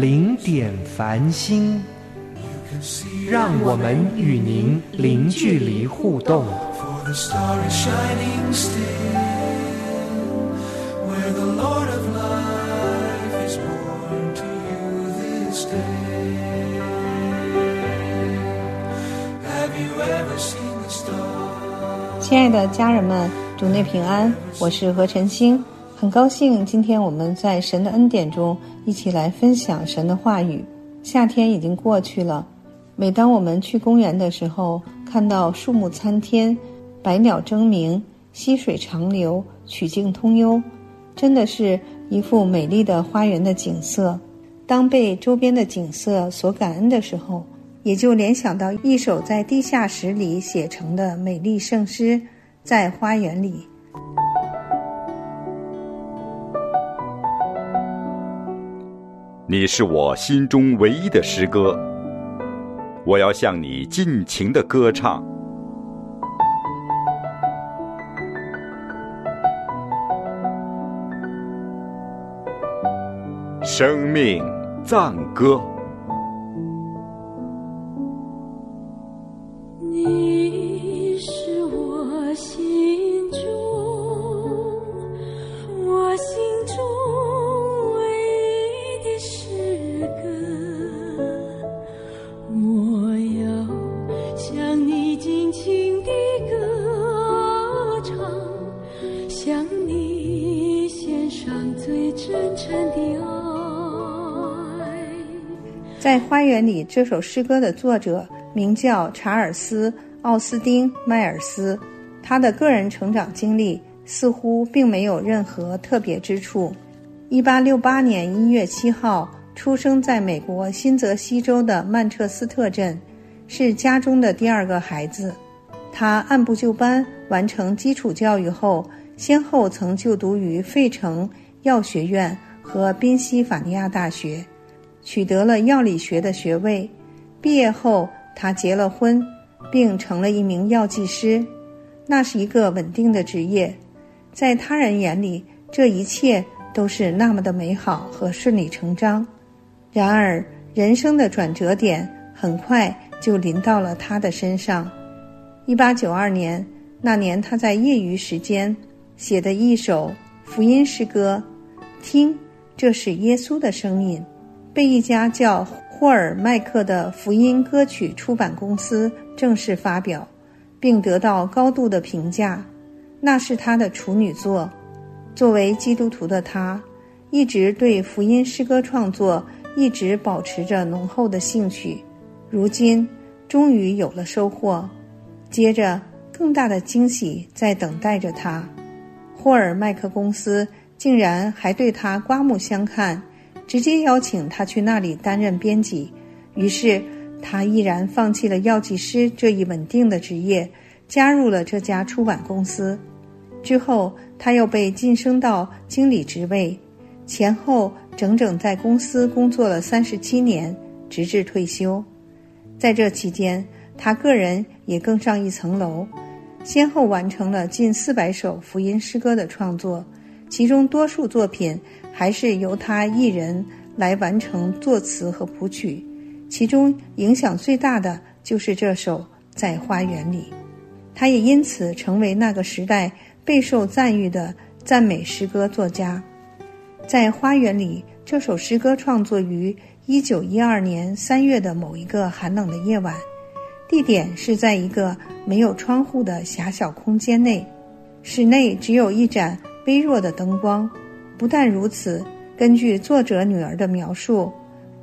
零点繁星，让我们与您零距离互动。亲爱的家人们，主内平安，我是何晨星，很高兴今天我们在神的恩典中一起来分享神的话语。夏天已经过去了，每当我们去公园的时候，看到树木参天，百鸟争鸣，溪水长流，曲径通幽，真的是一幅美丽的花园的景色。当被周边的景色所感恩的时候，也就联想到一首在地下室里写成的美丽圣诗，在花园里。你是我心中唯一的诗歌，我要向你尽情的歌唱。生命赞歌。这首诗歌的作者名叫查尔斯·奥斯丁·迈尔斯，他的个人成长经历似乎并没有任何特别之处。一八六八年一月七号出生在美国新泽西州的曼彻斯特镇，是家中的第二个孩子。他按部就班完成基础教育后，先后曾就读于费城药学院和宾夕法尼亚大学，取得了药理学的学位。毕业后，他结了婚，并成了一名药剂师。那是一个稳定的职业，在他人眼里，这一切都是那么的美好和顺理成章。然而，人生的转折点很快就临到了他的身上。一八九二年，那年他在业余时间写的一首福音诗歌，听，这是耶稣的声音，被一家叫霍尔麦克的福音歌曲出版公司正式发表，并得到高度的评价。那是他的处女作。作为基督徒的他，一直对福音诗歌创作一直保持着浓厚的兴趣。如今，终于有了收获。接着，更大的惊喜在等待着他。霍尔麦克公司竟然还对他刮目相看，直接邀请他去那里担任编辑。于是，他毅然放弃了药剂师这一稳定的职业，加入了这家出版公司。之后，他又被晋升到经理职位，前后整整在公司工作了三十七年，直至退休。在这期间，他个人也更上一层楼，先后完成了近四百首福音诗歌的创作，其中多数作品还是由他一人来完成作词和谱曲。其中影响最大的就是这首《在花园里》，他也因此成为那个时代备受赞誉的赞美诗歌作家。在花园里这首诗歌创作于一九一二年三月的某一个寒冷的夜晚，地点是在一个没有窗户的狭小空间内，室内只有一盏微弱的灯光。不但如此，根据作者女儿的描述，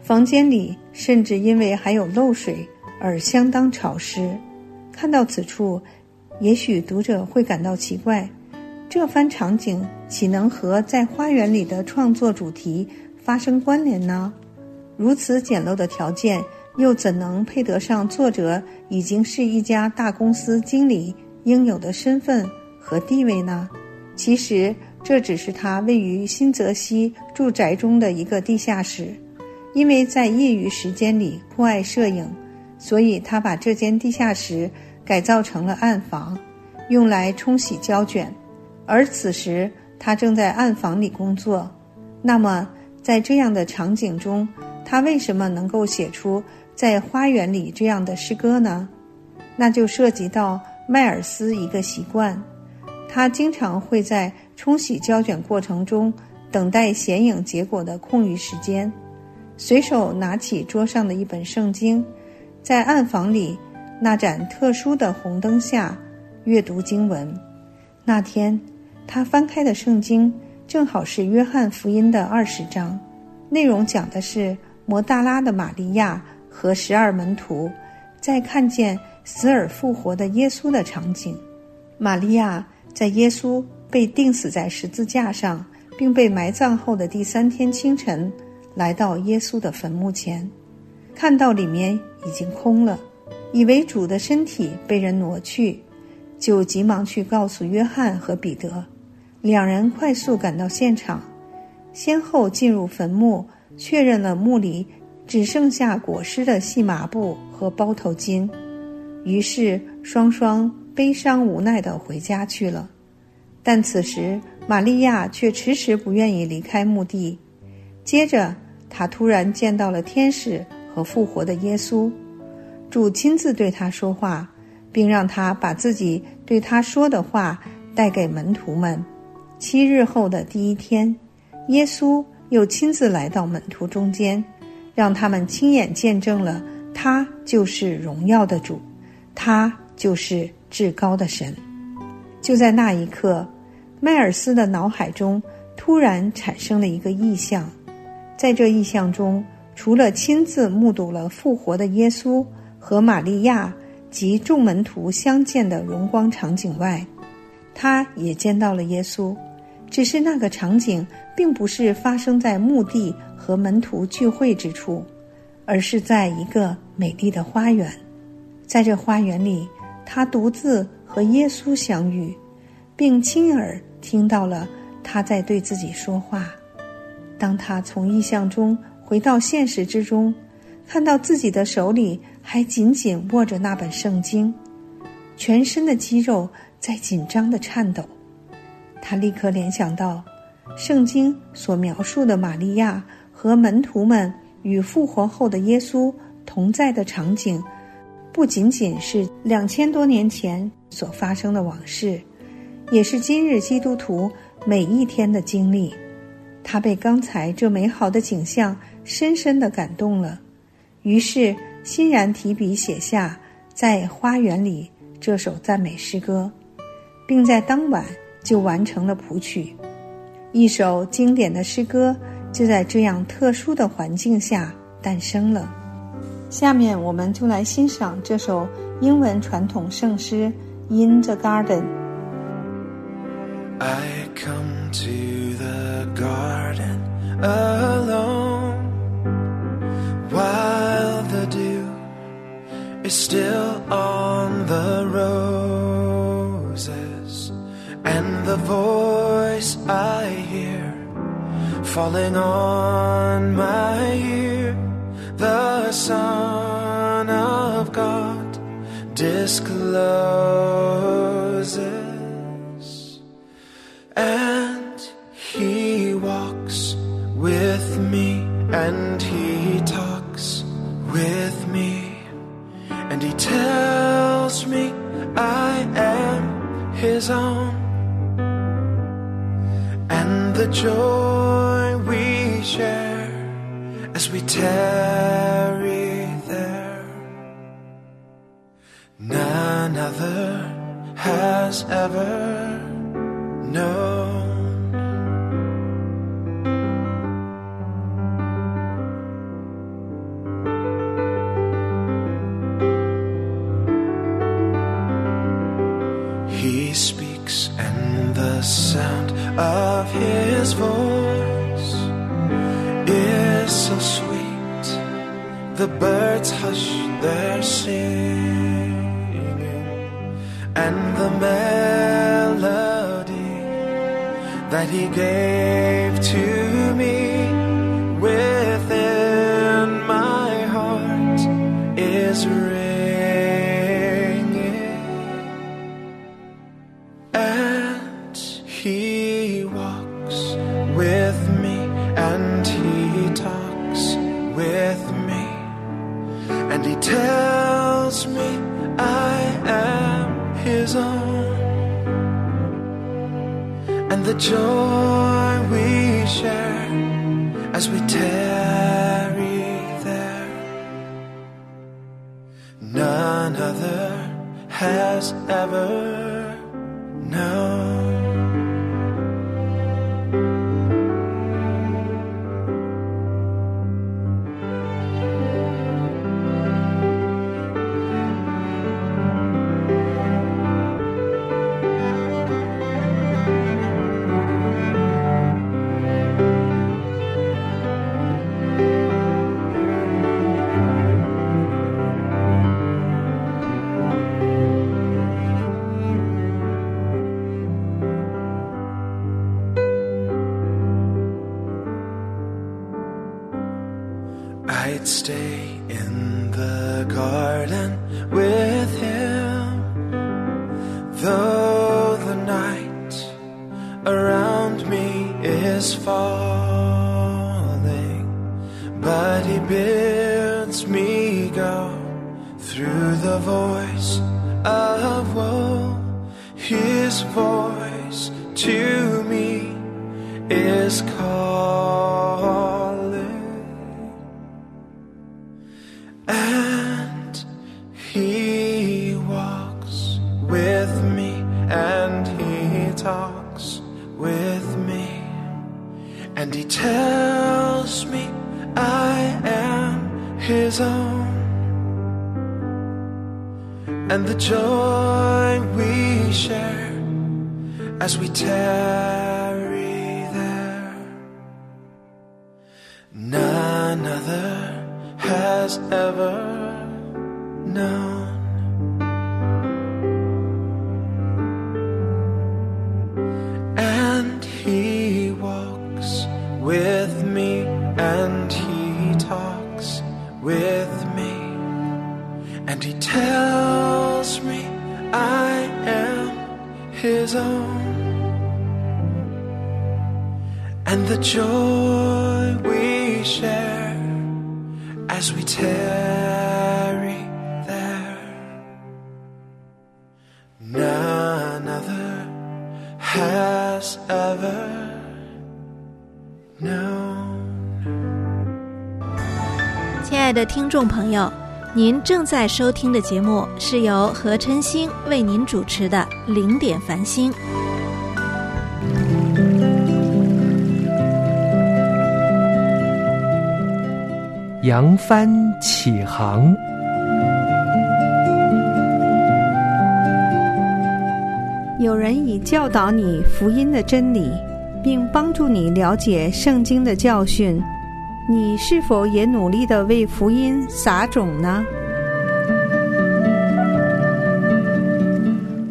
房间里甚至因为还有漏水而相当潮湿。看到此处，也许读者会感到奇怪：这番场景岂能和在花园里的创作主题发生关联呢？如此简陋的条件，又怎能配得上作者已经是一家大公司经理应有的身份和地位呢？其实，这只是他位于新泽西住宅中的一个地下室。因为在业余时间里酷爱摄影，所以他把这间地下室改造成了暗房，用来冲洗胶卷。而此时他正在暗房里工作。那么，在这样的场景中，他为什么能够写出在花园里这样的诗歌呢？那就涉及到迈尔斯一个习惯，他经常会在冲洗胶卷过程中等待显影结果的空余时间。随手拿起桌上的一本圣经，在暗房里那盏特殊的红灯下阅读经文。那天，他翻开的圣经正好是《约翰福音》的二十章，内容讲的是摩大拉的玛利亚和十二门徒在看见死而复活的耶稣的场景。玛利亚在耶稣被钉死在十字架上，并被埋葬后的第三天清晨。来到耶稣的坟墓前，看到里面已经空了，以为主的身体被人挪去，就急忙去告诉约翰和彼得。两人快速赶到现场，先后进入坟墓，确认了墓里只剩下裹尸的细麻布和包头巾。于是双双悲伤无奈地回家去了。但此时玛利亚却迟迟不愿意离开墓地。接着，他突然见到了天使和复活的耶稣，主亲自对他说话，并让他把自己对他说的话带给门徒们。七日后的第一天，耶稣又亲自来到门徒中间，让他们亲眼见证了他就是荣耀的主，他就是至高的神。就在那一刻，迈尔斯的脑海中突然产生了一个意象。在这意象中，除了亲自目睹了复活的耶稣和玛利亚及众门徒相见的荣光场景外，他也见到了耶稣。只是那个场景并不是发生在墓地和门徒聚会之处，而是在一个美丽的花园。在这花园里，他独自和耶稣相遇，并亲耳听到了他在对自己说话。当他从意象中回到现实之中，看到自己的手里还紧紧握着那本圣经，全身的肌肉在紧张的颤抖，他立刻联想到，圣经所描述的玛利亚和门徒们与复活后的耶稣同在的场景，不仅仅是两千多年前所发生的往事，也是今日基督徒每一天的经历。他被刚才这美好的景象深深的感动了，于是欣然提笔写下《在花园里》这首赞美诗歌，并在当晚就完成了谱曲。一首经典的诗歌就在这样特殊的环境下诞生了。下面我们就来欣赏这首英文传统圣诗《In the Garden》。I come to the garden alone while the dew is still on the roses and the voice I hear falling on my ear the Son of God discloses and he walks with me and he talks with me and he tells me I am his own and the joy we tarry there none other has ever known. Singing, and the melody that He gave to joy we share as we tarry there. None other has ever to me is calling. And he walks with me and he talks with me. And he tells me I am his own. And the joy as we tarry there. None other has ever known. And he walks with me and he talks with me. And he tells me I am his own. And the joy we share as we tarry there. None other has ever known. 亲爱的听众朋友， 您正在收听的节目是由何晨星为您主持的《零点繁星》。扬帆起航，有人已教导你福音的真理，并帮助你了解圣经的教训，你是否也努力的为福音撒种呢？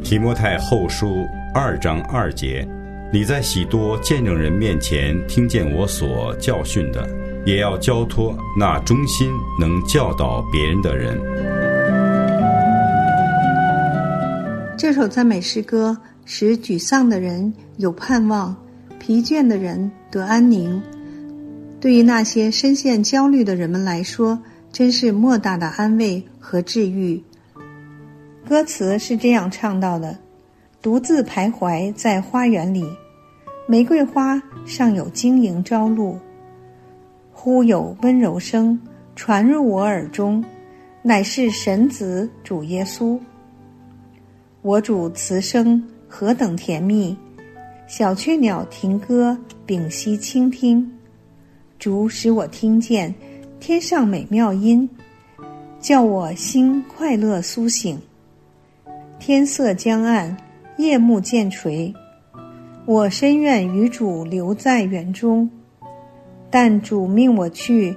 提摩太后书二章二节：你在许多见证人面前听见我所教训的，也要交托那忠心能教导别人的人。这首赞美诗歌使沮丧的人有盼望，疲倦的人得安宁。对于那些深陷焦虑的人们来说，真是莫大的安慰和治愈。歌词是这样唱到的：“独自徘徊在花园里，玫瑰花尚有晶莹朝露。忽有温柔声传入我耳中，乃是神子主耶稣。我主慈生何等甜蜜，小雀鸟停歌，屏息倾听。主使我听见天上美妙音，叫我心快乐苏醒。天色将暗，夜幕渐垂，我深愿与主留在园中，但主命我去，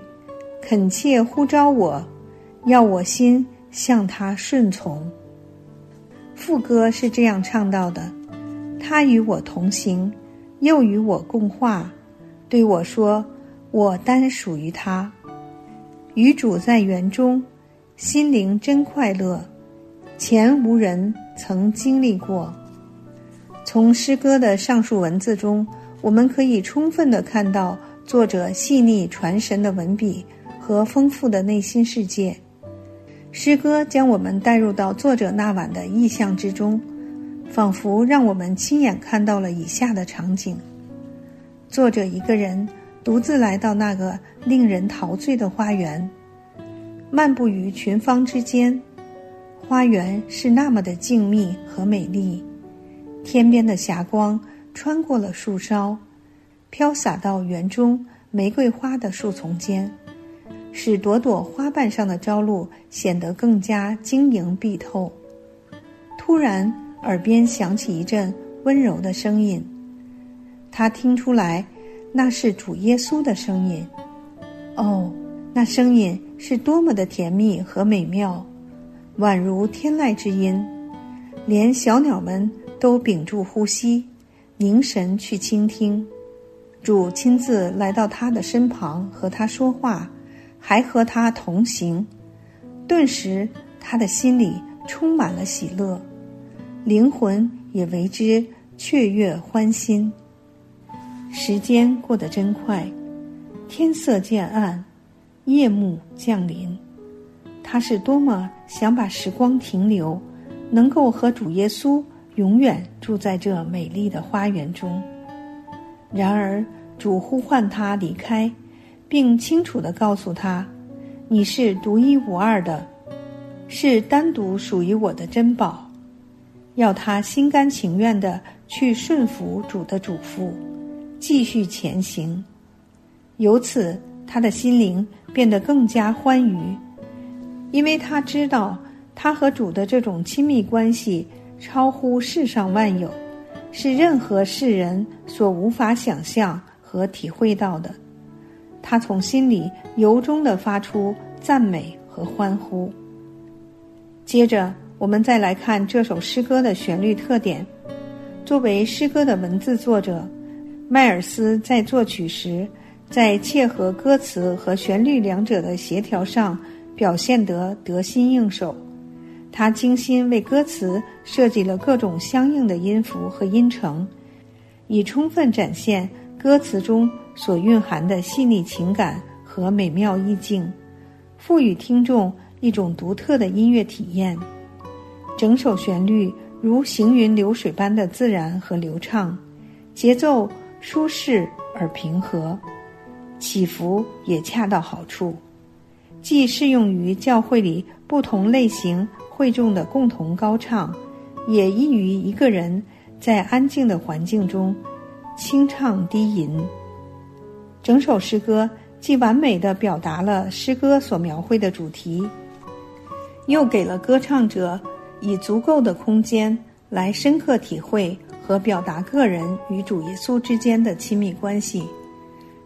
恳切呼召我，要我心向他顺从。副歌是这样唱到的：“他与我同行，又与我共话，对我说：我单属于他。与主在园中，心灵真快乐，前无人曾经历过。”从诗歌的上述文字中，我们可以充分的看到作者细腻传神的文笔和丰富的内心世界。诗歌将我们带入到作者那晚的意象之中，仿佛让我们亲眼看到了以下的场景：作者一个人独自来到那个令人陶醉的花园，漫步于群芳之间。花园是那么的静谧和美丽，天边的霞光穿过了树梢，飘洒到园中玫瑰花的树丛间。使朵朵花瓣上的朝露显得更加晶莹碧透。突然，耳边响起一阵温柔的声音，他听出来，那是主耶稣的声音。哦，那声音是多么的甜蜜和美妙，宛如天籁之音，连小鸟们都屏住呼吸，凝神去倾听。主亲自来到他的身旁，和他说话。还和他同行，顿时他的心里充满了喜乐，灵魂也为之雀跃欢欣。时间过得真快，天色渐暗，夜幕降临。他是多么想把时光停留，能够和主耶稣永远住在这美丽的花园中。然而主呼唤他离开。并清楚地告诉他：“你是独一无二的，是单独属于我的珍宝。”要他心甘情愿地去顺服主的嘱咐，继续前行。由此，他的心灵变得更加欢愉，因为他知道他和主的这种亲密关系超乎世上万有，是任何世人所无法想象和体会到的。他从心里由衷的发出赞美和欢呼。接着，我们再来看这首诗歌的旋律特点。作为诗歌的文字作者，迈尔斯在作曲时，在切合歌词和旋律两者的协调上表现得得心应手。他精心为歌词设计了各种相应的音符和音程，以充分展现歌词中。所蕴含的细腻情感和美妙意境，赋予听众一种独特的音乐体验。整首旋律如行云流水般的自然和流畅，节奏舒适而平和，起伏也恰到好处，既适用于教会里不同类型会众的共同高唱，也易于一个人在安静的环境中清唱低吟。整首诗歌既完美的表达了诗歌所描绘的主题，又给了歌唱者以足够的空间来深刻体会和表达个人与主耶稣之间的亲密关系，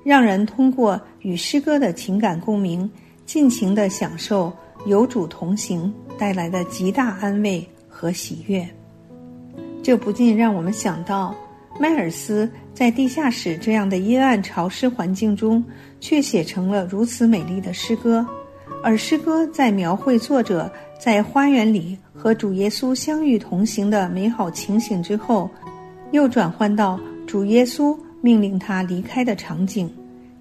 让人通过与诗歌的情感共鸣，尽情的享受有主同行带来的极大安慰和喜悦。这不禁让我们想到。迈尔斯在地下室这样的阴暗潮湿环境中，却写成了如此美丽的诗歌。而诗歌在描绘作者在花园里和主耶稣相遇同行的美好情形之后，又转换到主耶稣命令他离开的场景。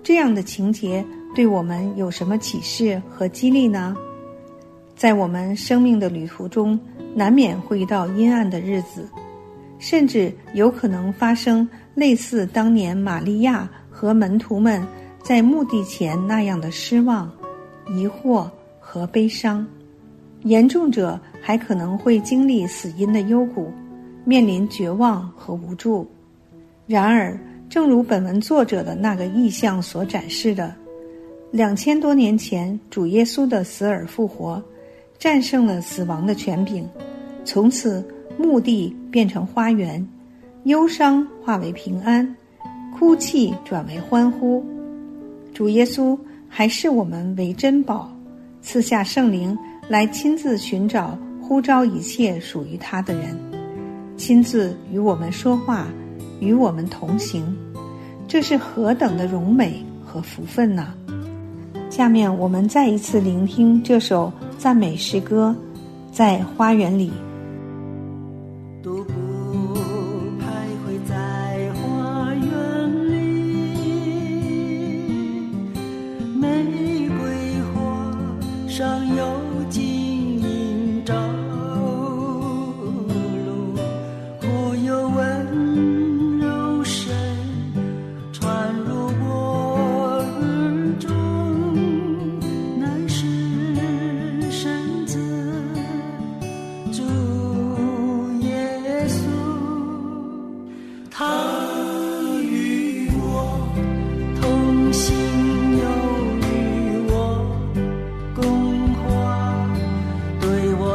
这样的情节对我们有什么启示和激励呢？在我们生命的旅途中，难免会遇到阴暗的日子。甚至有可能发生类似当年玛利亚和门徒们在墓地前那样的失望、疑惑和悲伤。严重者还可能会经历死因的幽谷，面临绝望和无助。然而，正如本文作者的那个意象所展示的，两千多年前主耶稣的死而复活，战胜了死亡的权柄，从此。墓地变成花园，忧伤化为平安，哭泣转为欢呼。主耶稣还视我们为珍宝，赐下圣灵来亲自寻找、呼召一切属于他的人，亲自与我们说话，与我们同行。这是何等的荣美和福分呢？下面我们再一次聆听这首赞美诗歌，在花园里。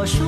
我说：“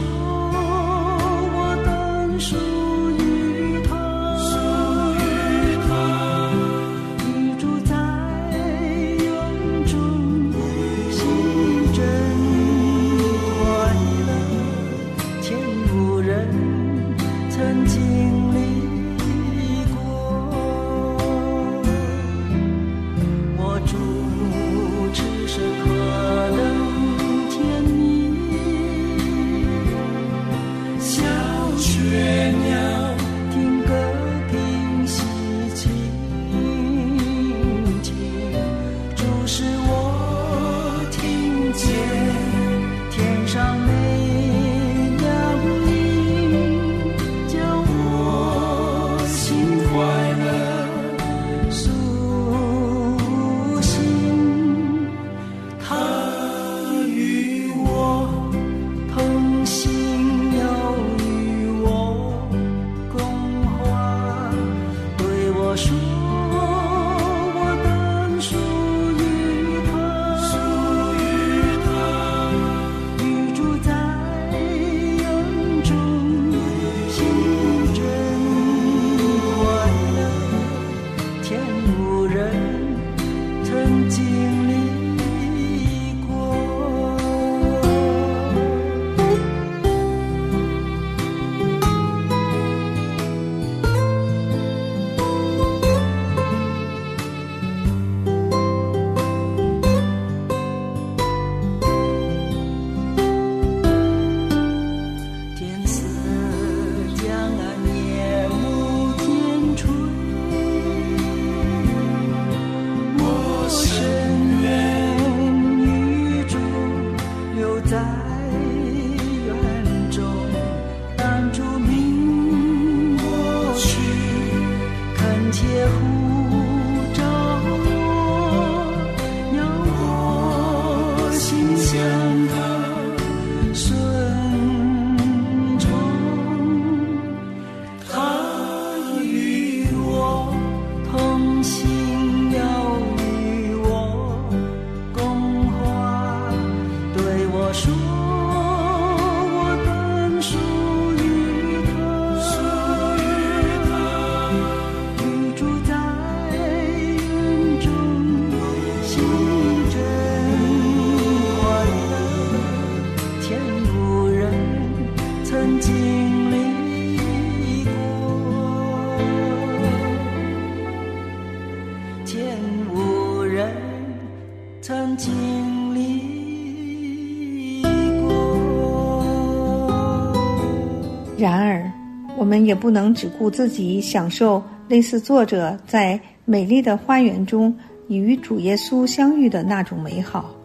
然而，我们也不能只顾自己享受类似作者在美丽的花园中与主耶稣相遇的那种美好，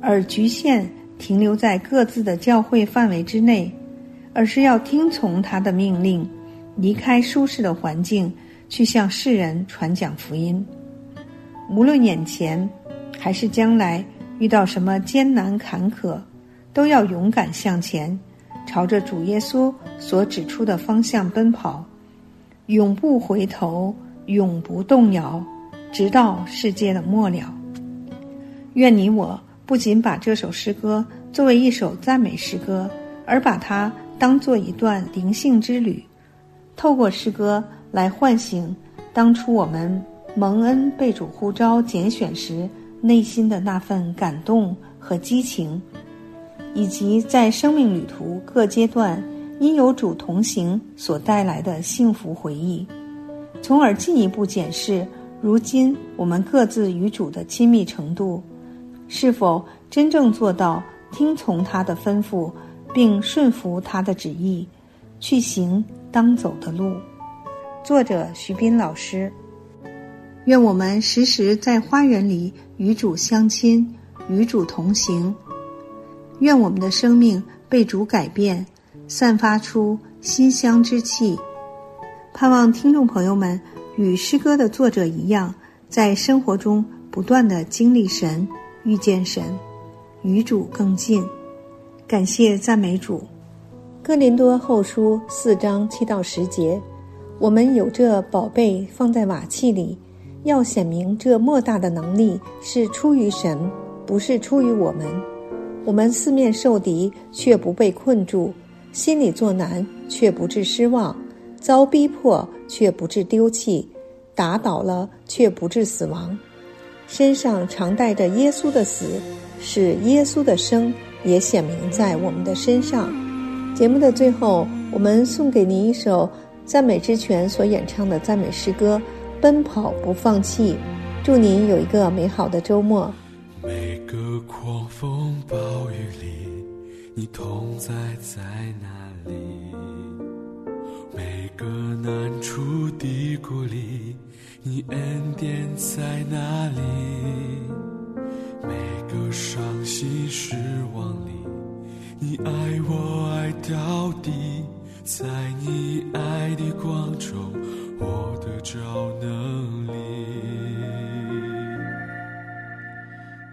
而局限停留在各自的教会范围之内，而是要听从他的命令，离开舒适的环境，去向世人传讲福音。无论眼前还是将来遇到什么艰难坎坷，都要勇敢向前，朝着主耶稣所指出的方向奔跑，永不回头，永不动摇，直到世界的末了。愿你我不仅把这首诗歌作为一首赞美诗歌，而把它当做一段灵性之旅，透过诗歌来唤醒当初我们蒙恩被主呼召拣选时内心的那份感动和激情，以及在生命旅途各阶段因有主同行所带来的幸福回忆，从而进一步检视如今我们各自与主的亲密程度，是否真正做到听从他的吩咐，并顺服他的旨意，去行当走的路。作者徐斌老师。愿我们时时在花园里与主相亲，与主同行。愿我们的生命被主改变，散发出馨香之气。盼望听众朋友们与诗歌的作者一样，在生活中不断的经历神，遇见神，与主更近。感谢赞美主。哥林多后书四章七到十节，我们有这宝贝放在瓦器里。要显明这莫大的能力是出于神，不是出于我们。我们四面受敌，却不被困住；心里作难，却不致失望；遭逼迫，却不致丢弃；打倒了，却不致死亡。身上常带着耶稣的死，使耶稣的生也显明在我们的身上。节目的最后，我们送给您一首赞美之泉所演唱的赞美诗歌。奔跑不放弃，祝您有一个美好的周末。每个狂风暴雨里，你同在在哪里？每个难处低谷里，你恩典在哪里？伤心失望里，你爱我爱到底，在你爱的光中。我的超能力，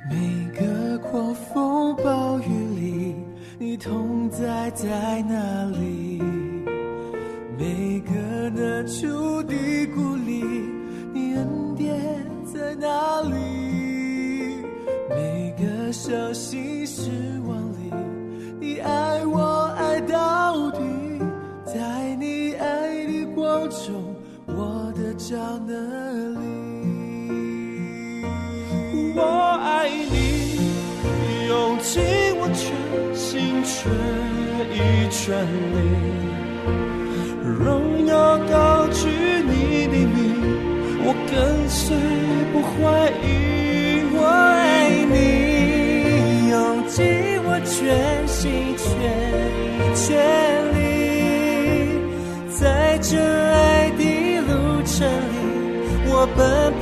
每个狂风暴雨里，你同在在哪里？我的超能力，我爱你，用尽我全心全意全力，荣耀高举你的名，我跟随不怀疑。我爱你，用尽我全心全意全 but